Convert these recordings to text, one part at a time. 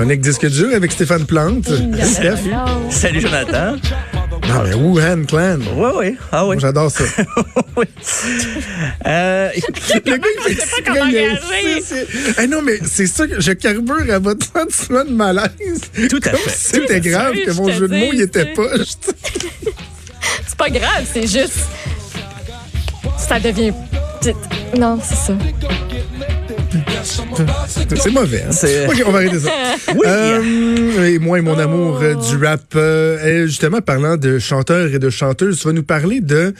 Chronique disque dur avec Stéphane Plante. Steph. Salut Jonathan. Non, mais Wuhan Clan. Oui, oui. Ah oui. J'adore ça. oui. Euh, Le gars, il fait exprès, comment Ah non, mais c'est ça que je carbure à votre sentiment de malaise. Tout à Comme fait. si c'était grave que mon jeu de mots, il était poche. C'est pas grave, c'est juste. Ça devient. petite. Non, c'est ça. C'est mauvais. Hein? OK, on va arrêter ça. Oui. Euh, et moi et mon amour euh, du rap, euh, justement, parlant de chanteurs et de chanteuses, tu vas nous parler de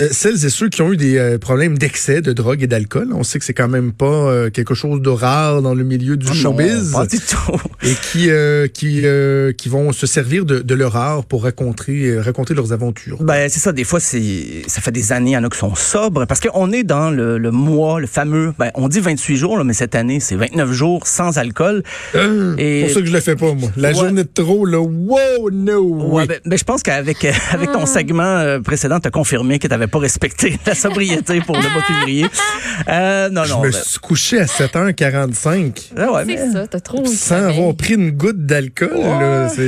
euh, celles et ceux qui ont eu des problèmes d'excès de drogue et d'alcool. On sait que c'est quand même pas quelque chose de rare dans le milieu du showbiz. Non, pas du tout. et qui qui qui vont se servir de, de leur art pour raconter raconter leurs aventures. Ben, c'est ça. Des fois, c'est, ça fait des années, il y en a qui sont sobres. Parce qu'on est dans le, le mois, le fameux, ben, on dit 28 jours, là, mais cette année, c'est 29 jours sans alcool. Euh, Et- pour ça que je le fais pas moi. La Ouais. journée de trop là, wow no. Ouais, oui. ben, ben, je pense qu'avec euh, avec ton segment euh, précédent, tu as confirmé que tu n'avais pas respecté la sobriété pour le mois de février. Euh, non, je non. me ben, suis couché à 7h45 ah ouais, C'est mais- ça, t'as trop. sans avoir pris une goutte d'alcool.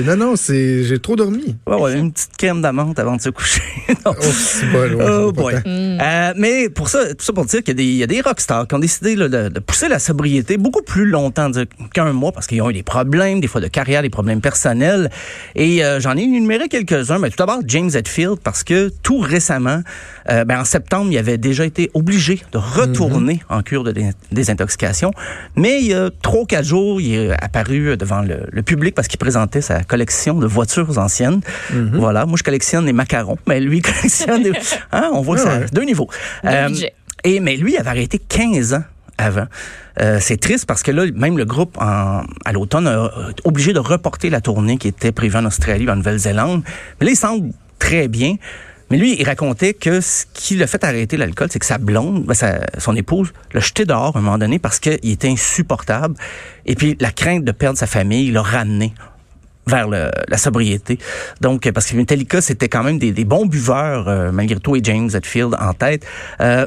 Non non, c'est j'ai trop dormi. ouais, ouais, une petite crème d'amande avant de se coucher. Non. Oh, c'est bon, ouais, Oh boy. tant. Euh, mais pour ça, tout ça pour dire qu'il y a des, il y a des rockstars qui ont décidé là, de, de pousser la sobriété beaucoup plus longtemps qu'un mois parce qu'ils ont eu des problèmes, des fois de carrière, des problèmes personnels. Et euh, j'en ai énuméré quelques-uns. Mais tout d'abord, James Hetfield, parce que tout récemment, euh, ben, en septembre, il avait déjà été obligé de retourner en cure de dé- désintoxication. Mais il y a trois ou quatre jours, il est apparu devant le, le public parce qu'il présentait sa collection de voitures anciennes. Voilà, moi je collectionne les macarons, mais lui il collectionne des... Hein, on voit que ça ouais. deux niveaux. Deux et mais lui il avait arrêté 15 ans avant. Euh, c'est triste parce que là, même le groupe en- à l'automne a obligé de reporter la tournée qui était prévue en Australie, en Nouvelle-Zélande. Mais là, il semble très bien. Mais lui, il racontait que ce qui l'a fait arrêter l'alcool, c'est que sa blonde, ben, sa- son épouse, l'a jeté dehors à un moment donné parce qu'il était insupportable. Et puis, la crainte de perdre sa famille l'a ramené vers la sobriété. Donc, parce que Metallica, c'était quand même des, des bons buveurs, euh, malgré tout, et James Hetfield en tête. Euh,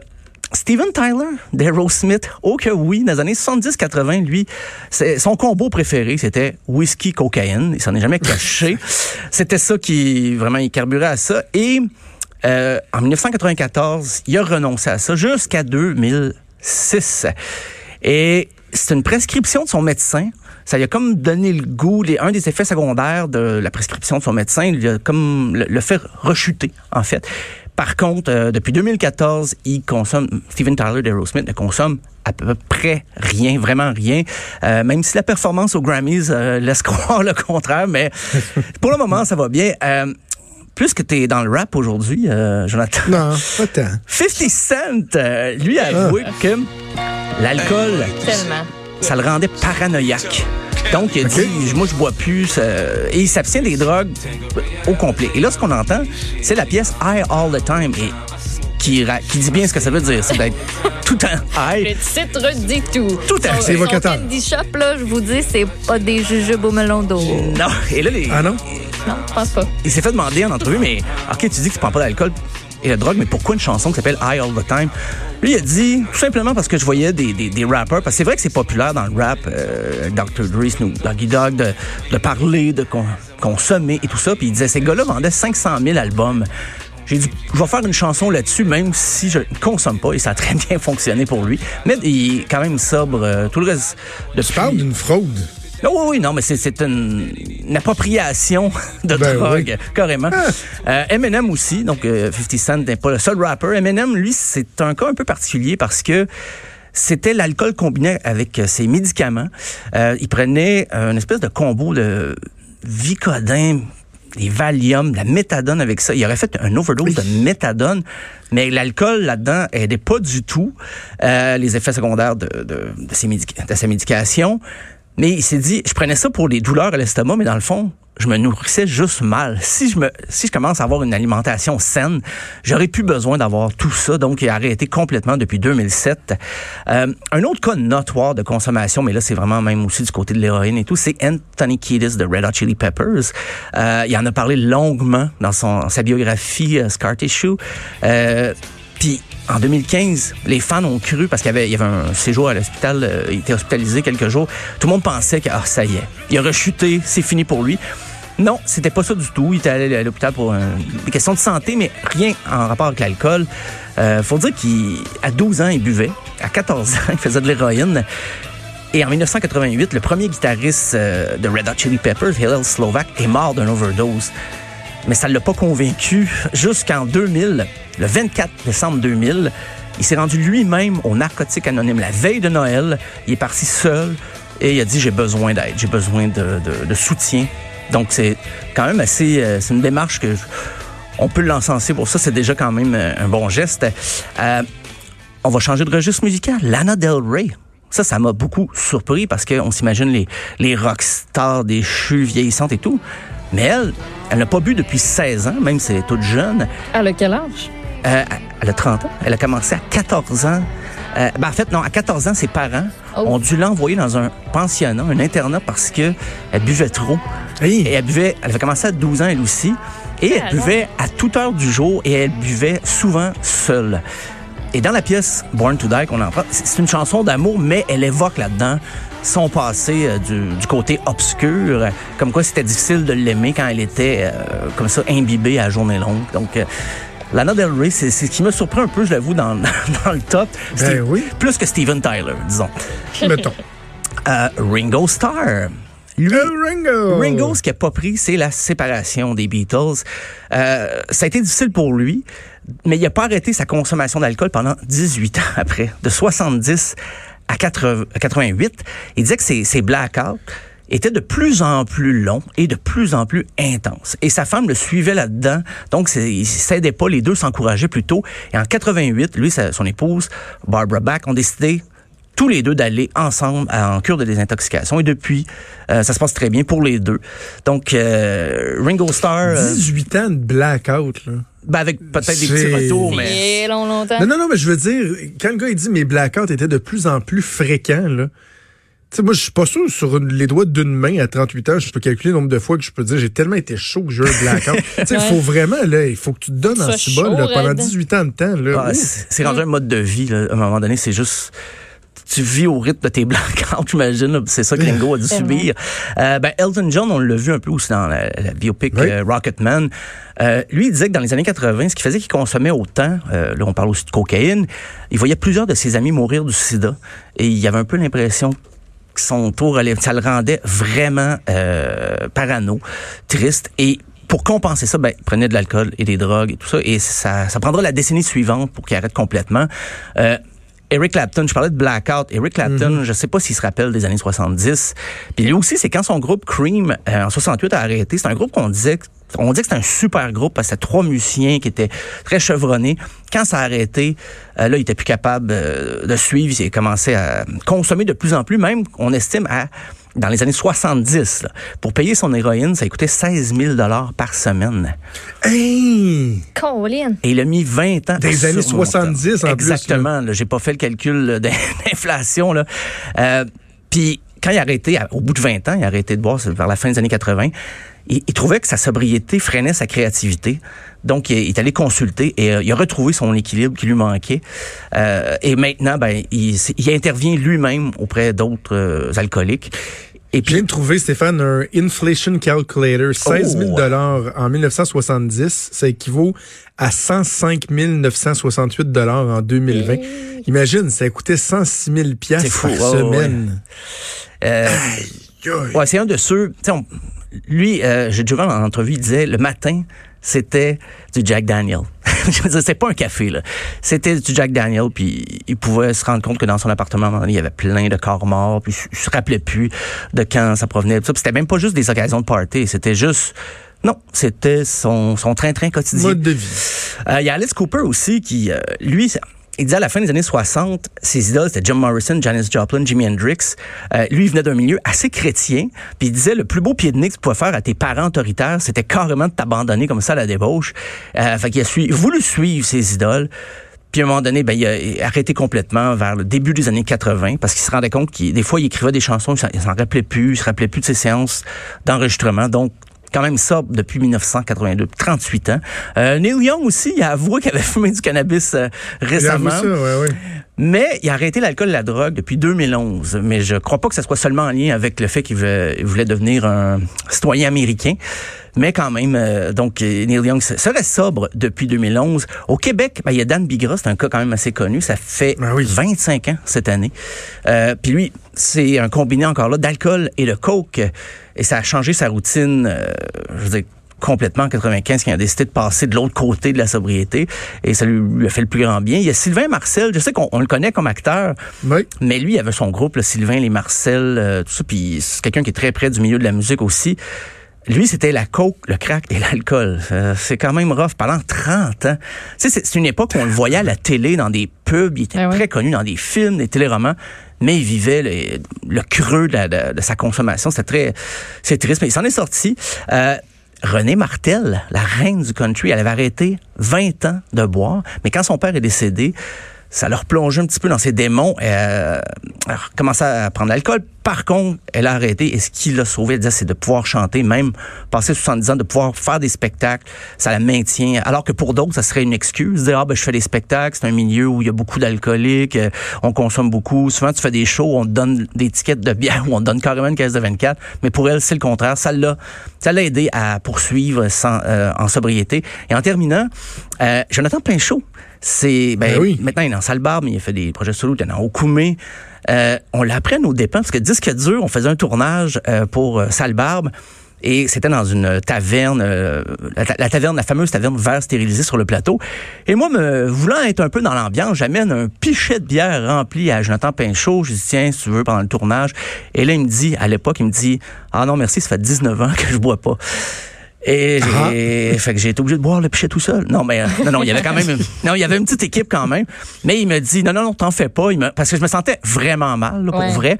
Steven Tyler d'Aerosmith, oh que oui, dans les années 70-80, lui, son combo préféré, c'était whisky, cocaïne. Il s'en est jamais caché. c'était ça qui, vraiment, il carburait à ça. Et euh, en 1994, il a renoncé à ça jusqu'à 2006. Et c'est une prescription de son médecin. Ça lui a comme donné le goût, les, un des effets secondaires de la prescription de son médecin, il a comme le, le fait rechuter, en fait. Par contre, euh, depuis 2014, il consomme, Steven Tyler d'Aerosmith ne consomme à peu près rien, vraiment rien, Euh, même si la performance aux Grammys euh, laisse croire le contraire, mais pour le moment, ça va bien. Euh, plus que tu es dans le rap aujourd'hui, euh, Jonathan. Non, pas tant. 50 Cent, euh, lui a avoué que l'alcool, ça le rendait paranoïaque. Donc, il a dit, moi, je bois plus. ça- Et il s'abstient des drogues au complet. Et là, ce qu'on entend, c'est la pièce High All the Time. Et qui, ra- qui dit bien ce que ça veut dire. C'est d'être tout le temps Le high. titre dit tout. Tout à fait. évocateur. Son candy shop, là, je vous dis, c'est pas des jujubes au melon d'eau. Non. Et là, les- Ah non? Non, je pense pas. il s'est fait demander en entrevue, mais OK, tu dis que tu prends pas d'alcool et de drogue, mais pourquoi une chanson qui s'appelle High All the Time? Lui, il a dit tout simplement parce que je voyais des, des, des rappers, parce que c'est vrai que c'est populaire dans le rap, euh, Dr. Dre, Snoop Doggy Dogg, de, de parler, de con- consommer et tout ça. Puis il disait, ces gars-là vendaient 500 000 albums. J'ai dit, je vais faire une chanson là-dessus, même si je ne consomme pas, et ça a très bien fonctionné pour lui. Mais il est quand même sobre. euh, tout le reste, depuis... Tu parles d'une fraude. Non, oui, oui, non, mais c'est, une, une appropriation de Ben drogue, oui. carrément. Euh, Eminem aussi, donc euh, 50 Cent n'est pas le seul rapper. Eminem, lui, c'est un cas un peu particulier parce que c'était l'alcool combiné avec euh, ses médicaments. Euh, il prenait euh, une espèce de combo de Vicodin, des Valium, de la méthadone avec ça. Il aurait fait un overdose de méthadone, mais l'alcool là-dedans aidait pas du tout euh, les effets secondaires de, de, de, ses de sa médication. Mais il s'est dit, je prenais ça pour les douleurs à l'estomac, mais dans le fond, je me nourrissais juste mal. Si je me, si je commence à avoir une alimentation saine, j'aurais plus besoin d'avoir tout ça. Donc, il a arrêté complètement depuis 2007. Euh, un autre cas notoire de consommation, mais là, c'est vraiment même aussi du côté de l'héroïne et tout, c'est Anthony Kiedis de Red Hot Chili Peppers. Euh, il en a parlé longuement dans son, sa biographie euh, Scar Tissue. Puis en 2015, les fans ont cru, parce qu'il y avait, un séjour à l'hôpital, euh, il était hospitalisé quelques jours, tout le monde pensait que ah, ça y est, il a rechuté, c'est fini pour lui. Non, c'était pas ça du tout. Il était allé à l'hôpital pour des questions de santé, mais rien en rapport avec l'alcool. Euh, faut dire qu'à 12 ans, il buvait. À 14 ans, il faisait de l'héroïne. Et en 1988, le premier guitariste euh, de Red Hot Chili Peppers, Hillel Slovak, est mort d'une overdose. Mais ça ne l'a pas convaincu jusqu'en 2000, le 24 décembre 2000. Il s'est rendu lui-même au narcotique anonyme la veille de Noël. Il est parti seul et il a dit j'ai besoin d'aide, j'ai besoin de, soutien. Donc c'est quand même assez, euh, c'est une démarche que on peut l'encenser pour ça. C'est déjà quand même euh, un bon geste. Euh, on va changer de registre musical. Lana Del Rey. Ça, ça m'a beaucoup surpris parce qu'on s'imagine les, les rockstars des chues vieillissantes et tout. Mais elle, elle n'a pas bu depuis 16 ans, même si elle est toute jeune. Elle a quel âge? Euh, elle a 30 ans. Elle a commencé à 14 ans. Euh, ben en fait, non, à 14 ans, ses parents oh. ont dû l'envoyer dans un pensionnat, un internat, parce que elle buvait trop. Oui. Et elle buvait, elle avait commencé à 12 ans, elle aussi. Et elle buvait à toute heure du jour et elle buvait souvent seule. Et dans la pièce Born to Die qu'on entend, c'est une chanson d'amour, mais elle évoque là-dedans son passé euh, du, du, côté obscur, euh, comme quoi c'était difficile de l'aimer quand elle était euh, comme ça imbibée à journée longue. Donc euh, Lana Del Rey, c'est ce qui m'a surpris un peu, je l'avoue, dans, dans le top. Ben oui. Plus que Steven Tyler, disons. Mettons. Euh, Ringo Starr. Lui, Ringo. Ringo, ce qu'il n'a pas pris, c'est la séparation des Beatles. Euh, ça a été difficile pour lui, mais il n'a pas arrêté sa consommation d'alcool pendant 18 ans après, de 70 à 88. Il disait que ses blackouts étaient de plus en plus longs et de plus en plus intenses. Et sa femme le suivait là-dedans, donc il s'aidait pas, les deux s'encourageaient plutôt. Et en 88, lui et son épouse, Barbara Bach, ont décidé tous les deux d'aller ensemble en cure de désintoxication. Et depuis, euh, ça se passe très bien pour les deux. Donc, euh, Ringo Starr... 18 ans de blackout, là. Ben avec peut-être des petits retours, mais... long, longtemps. Non, non, non, mais je veux dire, quand le gars il dit mes blackouts étaient de plus en plus fréquents, là, tu sais, moi, je suis pas sûr sur une, les doigts d'une main à 38 ans, je peux calculer le nombre de fois que je peux dire j'ai tellement été chaud que j'ai eu un blackout. tu sais, il faut vraiment, là, il faut que tu te donnes en ce bol pendant 18 ans de temps. Là. Ah, c'est rendu un mode de vie, là. À un moment donné, c'est juste tu vis au rythme de tes blackouts, j'imagine. C'est ça que Ringo a dû subir. Euh, ben, Elton John, on l'a vu un peu aussi dans la, la biopic oui. euh, Rocketman. Euh, lui, il disait que dans les années 80, ce qui faisait qu'il consommait autant, euh, là on parle aussi de cocaïne, il voyait plusieurs de ses amis mourir du sida. Et il avait un peu l'impression que son tour, ça le rendait vraiment euh, parano, triste. Et pour compenser ça, ben, il prenait de l'alcool et des drogues et tout ça. Et ça, ça prendra la décennie suivante pour qu'il arrête complètement. Euh, Eric Clapton, je parlais de Blackout. Eric Clapton, mm -hmm. je sais pas s'il se rappelle des années 70. Puis lui aussi, c'est quand son groupe Cream, euh, en 68, a arrêté. C'est un groupe qu'on disait, on dit que c'était un super groupe parce que c'était trois musiciens qui étaient très chevronnés. Quand ça a arrêté, euh, là, il était plus capable euh, de suivre. Il a commencé à consommer de plus en plus, même, on estime, à dans les années 70, là, pour payer son héroïne, ça coûtait 16 000 par semaine. Hey! Colin. Et il a mis 20 ans. Des années 70 en Exactement. J'ai pas fait le calcul d'inflation. là. Euh, Puis quand il a arrêté, au bout de 20 ans, il a arrêté de boire vers la fin des années 80, il, il trouvait que sa sobriété freinait sa créativité. Donc, il est allé consulter et euh, il a retrouvé son équilibre qui lui manquait. Euh, et maintenant, ben, il, il intervient lui-même auprès d'autres euh, alcooliques. Et puis, je viens de trouver, Stéphane, un inflation calculator, 16 000 dollars oh. en 1970. Ça équivaut à 105 968 dollars en 2020. Hey. Imagine, ça coûtait 106 000 piastres par oh, semaine. Ouais, euh, ouais c'est un de ceux... On, lui, euh, j'ai déjà vu en entrevue, il disait, le matin, c'était du Jack Daniel. c'est pas un café là. C'était du Jack Daniel puis il pouvait se rendre compte que dans son appartement il y avait plein de corps morts puis il se rappelait plus de quand ça provenait. C'était même pas juste des occasions de party, c'était juste non, c'était son, son train-train quotidien. Mode de vie. Euh, il y a Alice Cooper aussi qui, euh, lui, il disait à la fin des années 60, ses idoles, c'était Jim Morrison, Janis Joplin, Jimi Hendrix. Euh, lui, il venait d'un milieu assez chrétien. Puis il disait, le plus beau pied de nez que tu pouvais faire à tes parents autoritaires, c'était carrément de t'abandonner comme ça à la débauche. Euh, fait qu'il a su, voulu suivre ses idoles. Puis à un moment donné, ben, il a arrêté complètement vers le début des années 80 parce qu'il se rendait compte qu'il des fois, il écrivait des chansons, il s'en rappelait plus, il se rappelait plus de ses séances d'enregistrement. Donc, quand même sobre depuis 1982, 38 ans. Euh, Neil Young aussi, il a avoué qu'il avait fumé du cannabis euh, récemment. Ça, ouais, ouais. Mais il a arrêté l'alcool et la drogue depuis 2011. Mais je crois pas que ce soit seulement en lien avec le fait qu'il voulait, voulait, devenir un citoyen américain. Mais quand même, euh, donc Neil Young serait sobre depuis 2011. Au Québec, ben, il y a Dan Bigra, c'est un cas quand même assez connu. Ça fait Ben oui. 25 ans cette année. Euh, Puis lui, c'est un combiné encore là d'alcool et de coke. Et ça a changé sa routine, euh, je veux dire, complètement en 95 qui a décidé de passer de l'autre côté de la sobriété et ça lui, lui, a fait le plus grand bien. Il y a Sylvain Marcel, je sais qu'on on le connaît comme acteur, Oui. mais lui il avait son groupe, là, Sylvain, les Marcel, euh, tout ça, puis c'est quelqu'un qui est très près du milieu de la musique aussi. Lui, c'était la coke, le crack et l'alcool. Euh, c'est quand même rough pendant 30 ans. Tu sais, c'est- c'est une époque où on le voyait à la télé, dans des pubs, il était Ah ouais. très connu dans des films, des téléromans, mais il vivait le, le creux de, la- de- de sa consommation. C'était très... C'est triste, mais il s'en est sorti. Euh, René Martel, la reine du country, elle avait arrêté 20 ans de boire, mais quand son père est décédé, ça leur plongeait un petit peu dans ses démons. Euh, elle recommencé à prendre l'alcool. Par contre, elle a arrêté et ce qui l'a sauvé, elle disait, c'est de pouvoir chanter, même passer 70 ans, de pouvoir faire des spectacles. Ça la maintient. Alors que pour d'autres, ça serait une excuse. Dire, ah, ben, je fais des spectacles, c'est un milieu où il y a beaucoup d'alcooliques, euh, on consomme beaucoup. Souvent, tu fais des shows, on te donne des étiquettes de bière ou on te donne carrément une caisse de 24. Mais pour elle, c'est le contraire. Ça l'a, ça l'a aidé à poursuivre sans, euh, en sobriété. Et en terminant, euh, Jonathan Pinchot, c'est, ben, Ben oui. maintenant, il est dans Salle Barbe, mais il a fait des projets solo, il est dans Okoumé. Euh, on l'apprend à nos dépens, parce que disque dur, on faisait un tournage euh, pour euh, Salle Barbe. Et c'était dans une taverne, euh, la, ta- la taverne, la fameuse taverne vert stérilisée sur le plateau. Et moi, me voulant être un peu dans l'ambiance, j'amène un pichet de bière rempli à Jonathan Pinchot. Je dis, tiens, si tu veux, pendant le tournage. Et là, il me dit, à l'époque, il me dit, ah non, merci, ça fait 19 ans que je bois pas. Et j'ai, fait que j'ai été obligé de boire le pichet tout seul. Non, mais euh, non, non, il y avait quand même, une, non, il y avait une petite équipe quand même. Mais il me dit, non, non, non, t'en fais pas. Il me, parce que je me sentais vraiment mal, là, pour Ouais. vrai.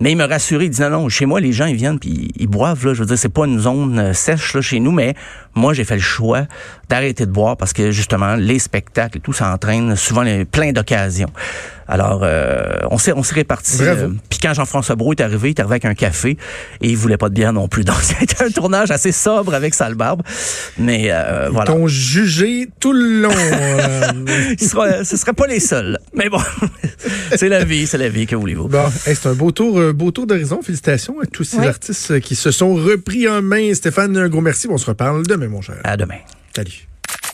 Mais il me rassurait. Il dit, non, non, chez moi, les gens, ils viennent puis ils boivent. Là, je veux dire, c'est pas une zone euh, sèche là chez nous, mais moi, j'ai fait le choix d'arrêter de boire parce que justement, les spectacles et tout, ça entraîne souvent les- plein d'occasions. Alors, euh, on s'est, on s'est répartis. Euh, puis quand Jean-François Brault est arrivé, il est arrivé avec un café et il voulait pas de bière non plus. Donc, c'était un tournage assez sobre avec Sale Barbe. Mais euh, Ils voilà. t'ont jugé tout le long. euh. Il sera, ce serait pas les seuls. Mais bon, c'est la vie, c'est la vie, que voulez-vous? Bon, hey, c'est un beau tour, beau tour d'horizon. Félicitations à tous ces Oui. artistes qui se sont repris en main. Stéphane, un gros merci. On se reparle demain, mon cher. À demain. Salut.